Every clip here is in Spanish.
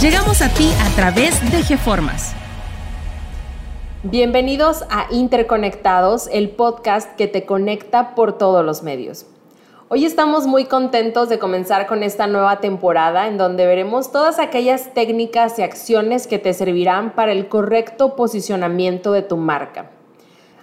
Llegamos a ti a través de GeFormas. Bienvenidos a Interconectados, el podcast que te conecta por todos los medios. Hoy estamos muy contentos de comenzar con esta nueva temporada en donde veremos todas aquellas técnicas y acciones que te servirán para el correcto posicionamiento de tu marca.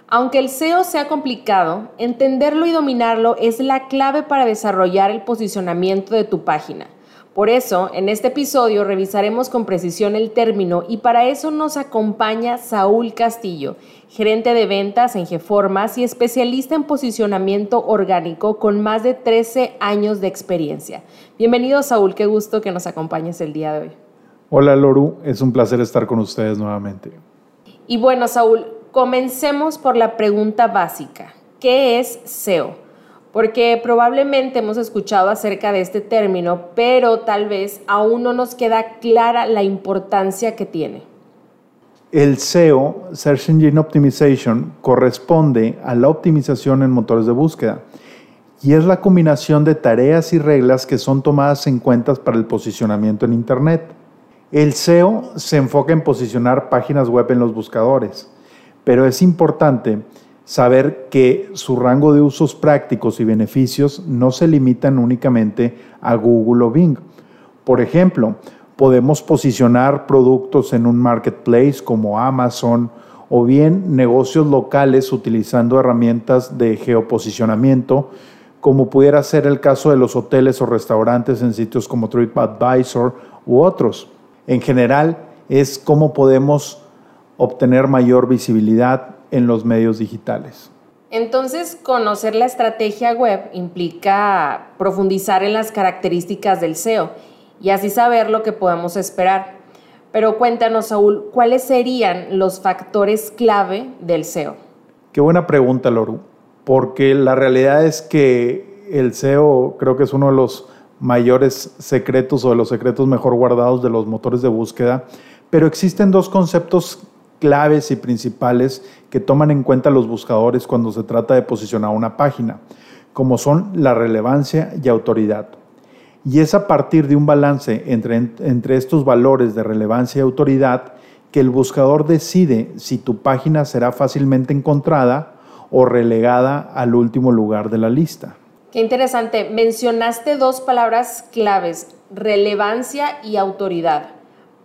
Aunque el SEO sea complicado, entenderlo y dominarlo es la clave para desarrollar el posicionamiento de tu página. Por eso, en este episodio revisaremos con precisión el término y para eso nos acompaña Saúl Castillo, gerente de ventas en Geformas y especialista en posicionamiento orgánico con más de 13 años de experiencia. Bienvenido Saúl, qué gusto que nos acompañes el día de hoy. Hola Loru, es un placer estar con ustedes nuevamente. Y bueno Saúl, comencemos por la pregunta básica. ¿Qué es SEO? Porque probablemente hemos escuchado acerca de este término, pero tal vez aún no nos queda clara la importancia que tiene. El SEO, Search Engine Optimization, corresponde a la optimización en motores de búsqueda y es la combinación de tareas y reglas que son tomadas en cuenta para el posicionamiento en Internet. El SEO se enfoca en posicionar páginas web en los buscadores, pero es importante saber que su rango de usos prácticos y beneficios no se limitan únicamente a Google o Bing. Por ejemplo, podemos posicionar productos en un marketplace como Amazon o bien negocios locales utilizando herramientas de geoposicionamiento, como pudiera ser el caso de los hoteles o restaurantes en sitios como TripAdvisor u otros. En general, es cómo podemos obtener mayor visibilidad en los medios digitales. Entonces, conocer la estrategia web implica profundizar en las características del SEO y así saber lo que podemos esperar. Pero cuéntanos, Saúl, ¿cuáles serían los factores clave del SEO? Qué buena pregunta, Loru, porque la realidad es que el SEO creo que es uno de los mayores secretos o de los secretos mejor guardados de los motores de búsqueda, pero existen dos conceptos claves y principales que toman en cuenta los buscadores cuando se trata de posicionar una página, como son la relevancia y autoridad. Y es a partir de un balance entre, entre estos valores de relevancia y autoridad que el buscador decide si tu página será fácilmente encontrada o relegada al último lugar de la lista. Qué interesante. Mencionaste dos palabras claves, relevancia y autoridad.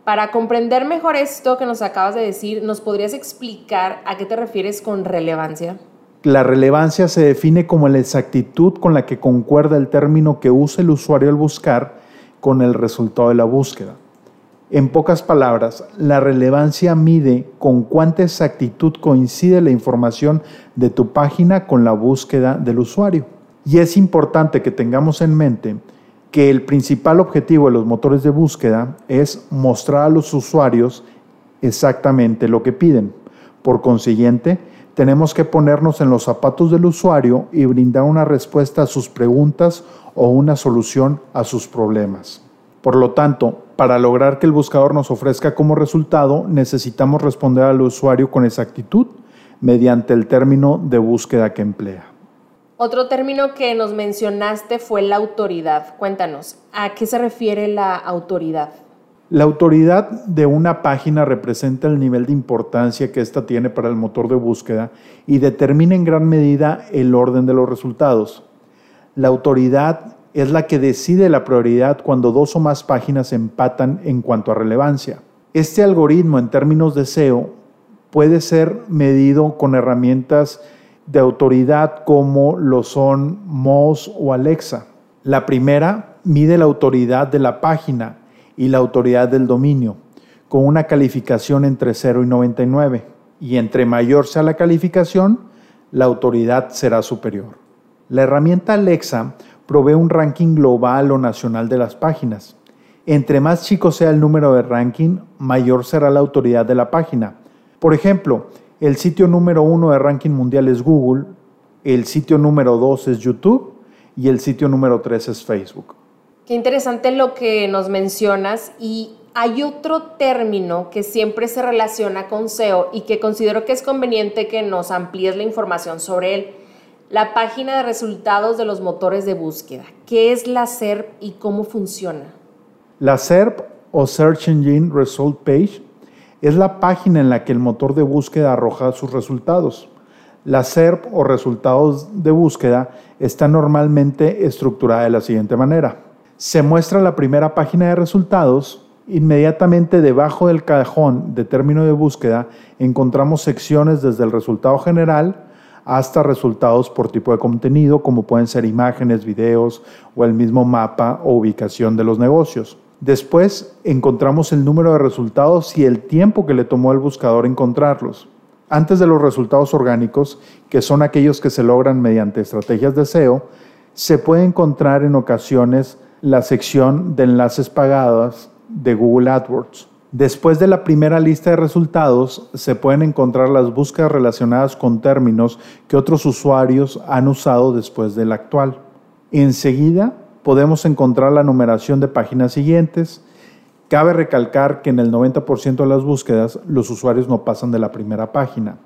Para comprender mejor esto que nos acabas de decir, ¿nos podrías explicar a qué te refieres con relevancia? La relevancia se define como la exactitud con la que concuerda el término que usa el usuario al buscar con el resultado de la búsqueda. En pocas palabras, la relevancia mide con cuánta exactitud coincide la información de tu página con la búsqueda del usuario. Y es importante que tengamos en mente que el principal objetivo de los motores de búsqueda es mostrar a los usuarios exactamente lo que piden. Por consiguiente, tenemos que ponernos en los zapatos del usuario y brindar una respuesta a sus preguntas o una solución a sus problemas. Por lo tanto, para lograr que el buscador nos ofrezca como resultado, necesitamos responder al usuario con exactitud mediante el término de búsqueda que emplea. Otro término que nos mencionaste fue la autoridad. Cuéntanos, ¿a qué se refiere la autoridad? La autoridad de una página representa el nivel de importancia que ésta tiene para el motor de búsqueda y determina en gran medida el orden de los resultados. La autoridad es la que decide la prioridad cuando dos o más páginas empatan en cuanto a relevancia. Este algoritmo en términos de SEO puede ser medido con herramientas de autoridad como lo son Moz o Alexa. La primera mide la autoridad de la página y la autoridad del dominio, con una calificación entre 0 y 99. Y entre mayor sea la calificación, la autoridad será superior. La herramienta Alexa provee un ranking global o nacional de las páginas. Entre más chico sea el número de ranking, mayor será la autoridad de la página. Por ejemplo, el sitio número uno de ranking mundial es Google, el sitio número dos es YouTube y el sitio número tres es Facebook. Qué interesante lo que nos mencionas y hay otro término que siempre se relaciona con SEO y que considero que es conveniente que nos amplíes la información sobre él. La página de resultados de los motores de búsqueda. ¿Qué es la SERP y cómo funciona? La SERP o Search Engine Result Page es la página en la que el motor de búsqueda arroja sus resultados. La SERP o resultados de búsqueda está normalmente estructurada de la siguiente manera. Se muestra la primera página de resultados Inmediatamente debajo del cajón de término de búsqueda encontramos secciones desde el resultado general hasta resultados por tipo de contenido, como pueden ser imágenes, videos o el mismo mapa o ubicación de los negocios. Después encontramos el número de resultados y el tiempo que le tomó al buscador encontrarlos. Antes de los resultados orgánicos, que son aquellos que se logran mediante estrategias de SEO, se puede encontrar en ocasiones la sección de enlaces pagados de Google AdWords. Después de la primera lista de resultados, se pueden encontrar las búsquedas relacionadas con términos que otros usuarios han usado después del actual. Enseguida, podemos encontrar la numeración de páginas siguientes. Cabe recalcar que en el 90% de las búsquedas los usuarios no pasan de la primera página.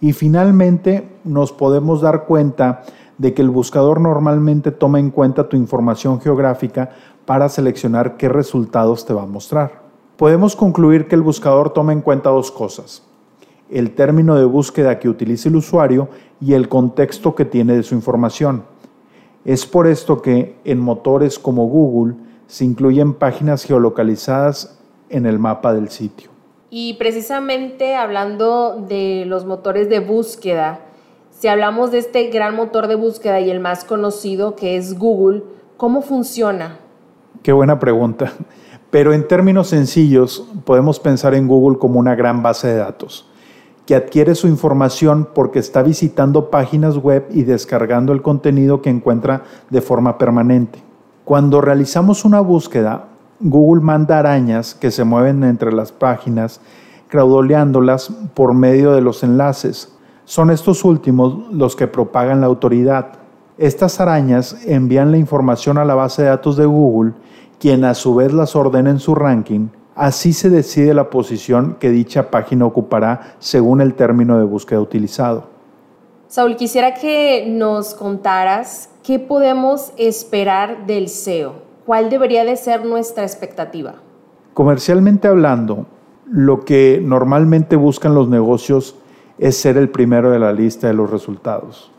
Y finalmente, nos podemos dar cuenta de que el buscador normalmente toma en cuenta tu información geográfica para seleccionar qué resultados te va a mostrar. Podemos concluir que el buscador toma en cuenta dos cosas, el término de búsqueda que utilice el usuario y el contexto que tiene de su información. Es por esto que en motores como Google se incluyen páginas geolocalizadas en el mapa del sitio. Y precisamente hablando de los motores de búsqueda, si hablamos de este gran motor de búsqueda y el más conocido que es Google, ¿cómo funciona? Qué buena pregunta. Pero en términos sencillos, podemos pensar en Google como una gran base de datos, que adquiere su información porque está visitando páginas web y descargando el contenido que encuentra de forma permanente. Cuando realizamos una búsqueda, Google manda arañas que se mueven entre las páginas, craudoleándolas por medio de los enlaces. Son estos últimos los que propagan la autoridad. Estas arañas envían la información a la base de datos de Google, quien a su vez las ordena en su ranking. Así se decide la posición que dicha página ocupará según el término de búsqueda utilizado. Saúl, quisiera que nos contaras qué podemos esperar del SEO. ¿Cuál debería de ser nuestra expectativa? Comercialmente hablando, lo que normalmente buscan los negocios es ser el primero de la lista de los resultados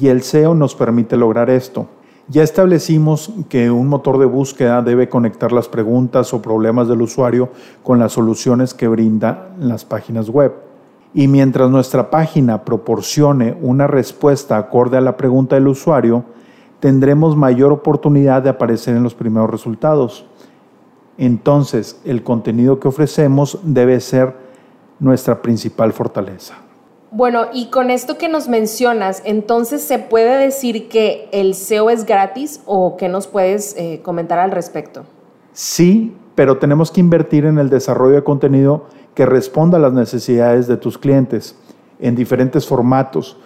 y el SEO nos permite lograr esto. Ya establecimos que un motor de búsqueda debe conectar las preguntas o problemas del usuario con las soluciones que brinda las páginas web. Y mientras nuestra página proporcione una respuesta acorde a la pregunta del usuario, tendremos mayor oportunidad de aparecer en los primeros resultados. Entonces, el contenido que ofrecemos debe ser nuestra principal fortaleza. Bueno, y con esto que nos mencionas, entonces se puede decir que el SEO es gratis o qué nos puedes eh, comentar al respecto? Sí, pero tenemos que invertir en el desarrollo de contenido que responda a las necesidades de tus clientes en diferentes formatos,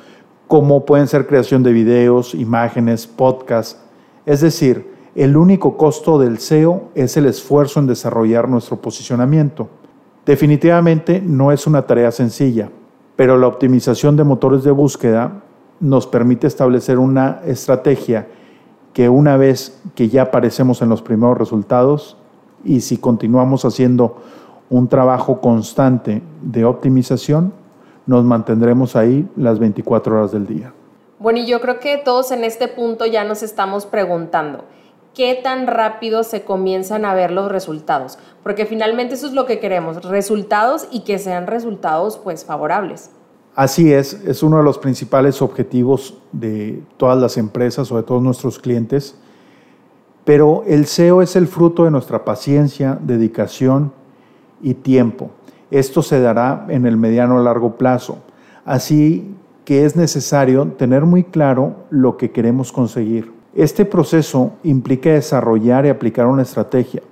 como pueden ser creación de videos, imágenes, podcasts. Es decir, el único costo del SEO es el esfuerzo en desarrollar nuestro posicionamiento. Definitivamente no es una tarea sencilla pero la optimización de motores de búsqueda nos permite establecer una estrategia que una vez que ya aparecemos en los primeros resultados y si continuamos haciendo un trabajo constante de optimización, nos mantendremos ahí las 24 horas del día. Bueno, y yo creo que todos en este punto ya nos estamos preguntando, qué tan rápido se comienzan a ver los resultados, porque finalmente eso es lo que queremos, resultados y que sean resultados pues favorables. Así es, es uno de los principales objetivos de todas las empresas o de todos nuestros clientes, pero el SEO es el fruto de nuestra paciencia, dedicación y tiempo. Esto se dará en el mediano a largo plazo, así que es necesario tener muy claro lo que queremos conseguir. Este proceso implica desarrollar y aplicar una estrategia,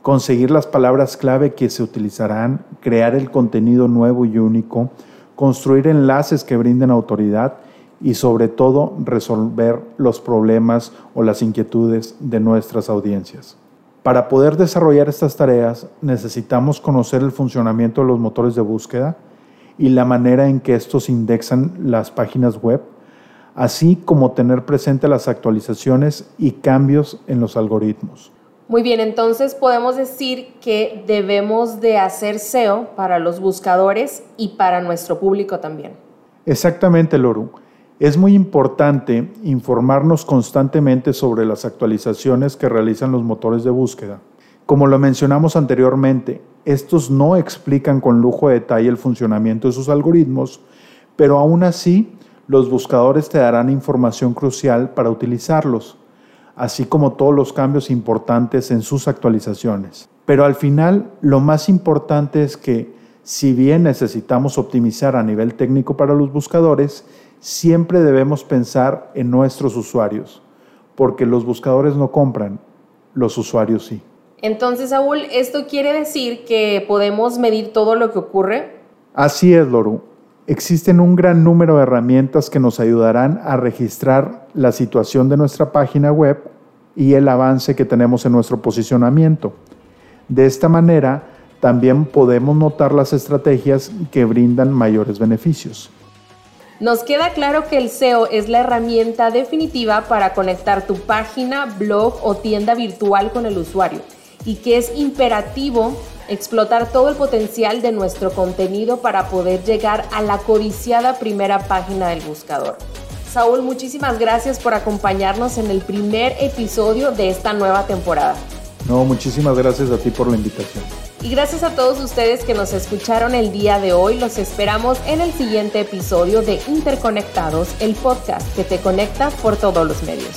conseguir las palabras clave que se utilizarán, crear el contenido nuevo y único, construir enlaces que brinden autoridad y sobre todo resolver los problemas o las inquietudes de nuestras audiencias. Para poder desarrollar estas tareas necesitamos conocer el funcionamiento de los motores de búsqueda y la manera en que estos indexan las páginas web, así como tener presente las actualizaciones y cambios en los algoritmos. Muy bien, entonces podemos decir que debemos de hacer SEO para los buscadores y para nuestro público también. Exactamente, Loru. Es muy importante informarnos constantemente sobre las actualizaciones que realizan los motores de búsqueda. Como lo mencionamos anteriormente, estos no explican con lujo de detalle el funcionamiento de sus algoritmos, pero aún así los buscadores te darán información crucial para utilizarlos así como todos los cambios importantes en sus actualizaciones. Pero al final, lo más importante es que, si bien necesitamos optimizar a nivel técnico para los buscadores, siempre debemos pensar en nuestros usuarios, porque los buscadores no compran, los usuarios sí. Entonces, Saúl, ¿esto quiere decir que podemos medir todo lo que ocurre? Así es, Loru. Existen un gran número de herramientas que nos ayudarán a registrar la situación de nuestra página web y el avance que tenemos en nuestro posicionamiento. De esta manera, también podemos notar las estrategias que brindan mayores beneficios. Nos queda claro que el SEO es la herramienta definitiva para conectar tu página, blog o tienda virtual con el usuario y que es imperativo explotar todo el potencial de nuestro contenido para poder llegar a la codiciada primera página del buscador. Saúl, muchísimas gracias por acompañarnos en el primer episodio de esta nueva temporada. No, muchísimas gracias a ti por la invitación. Y gracias a todos ustedes que nos escucharon el día de hoy. Los esperamos en el siguiente episodio de Interconectados, el podcast que te conecta por todos los medios.